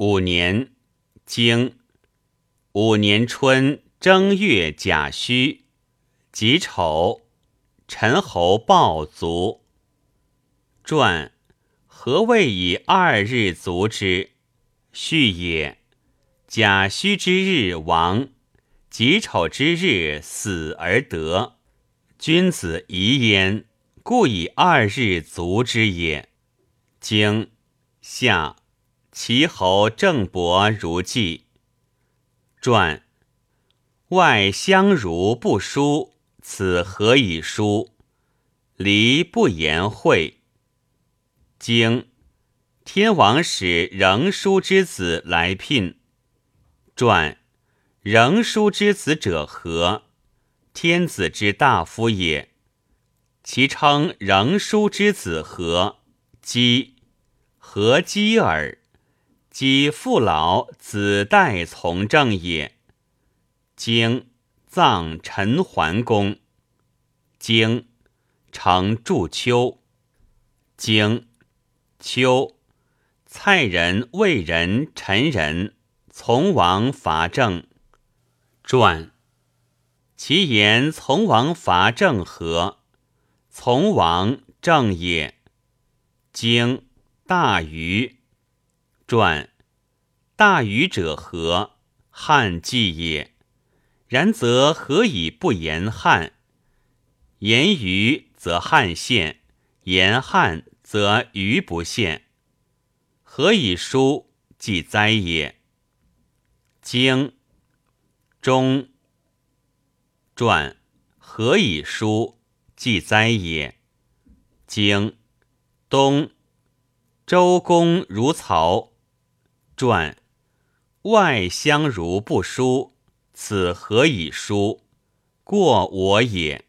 五年，经五年春正月甲戌，己丑，陈侯暴卒。传何谓以二日卒之？序也。甲戌之日亡，己丑之日死而得。君子疑焉，故以二日卒之也。经夏。齐侯郑伯如记。传外相如不书，此何以书？离不言会。经天王使仍书之子来聘。传仍书之子者何？天子之大夫也。其称仍书之子何？姬何姬耳？及父老子代从政也。经葬陈桓公。经成祝秋。经秋，蔡人、魏人、陈人从王伐郑。传其言从王伐郑何？从王郑也。经大禹。传大禹者何？汉季也。然则何以不言汉？言禹则汉献，言汉则禹不献。何以书记哉也？经中传何以书记哉也？经东周公如曹。传外相如不书，此何以书？过我也。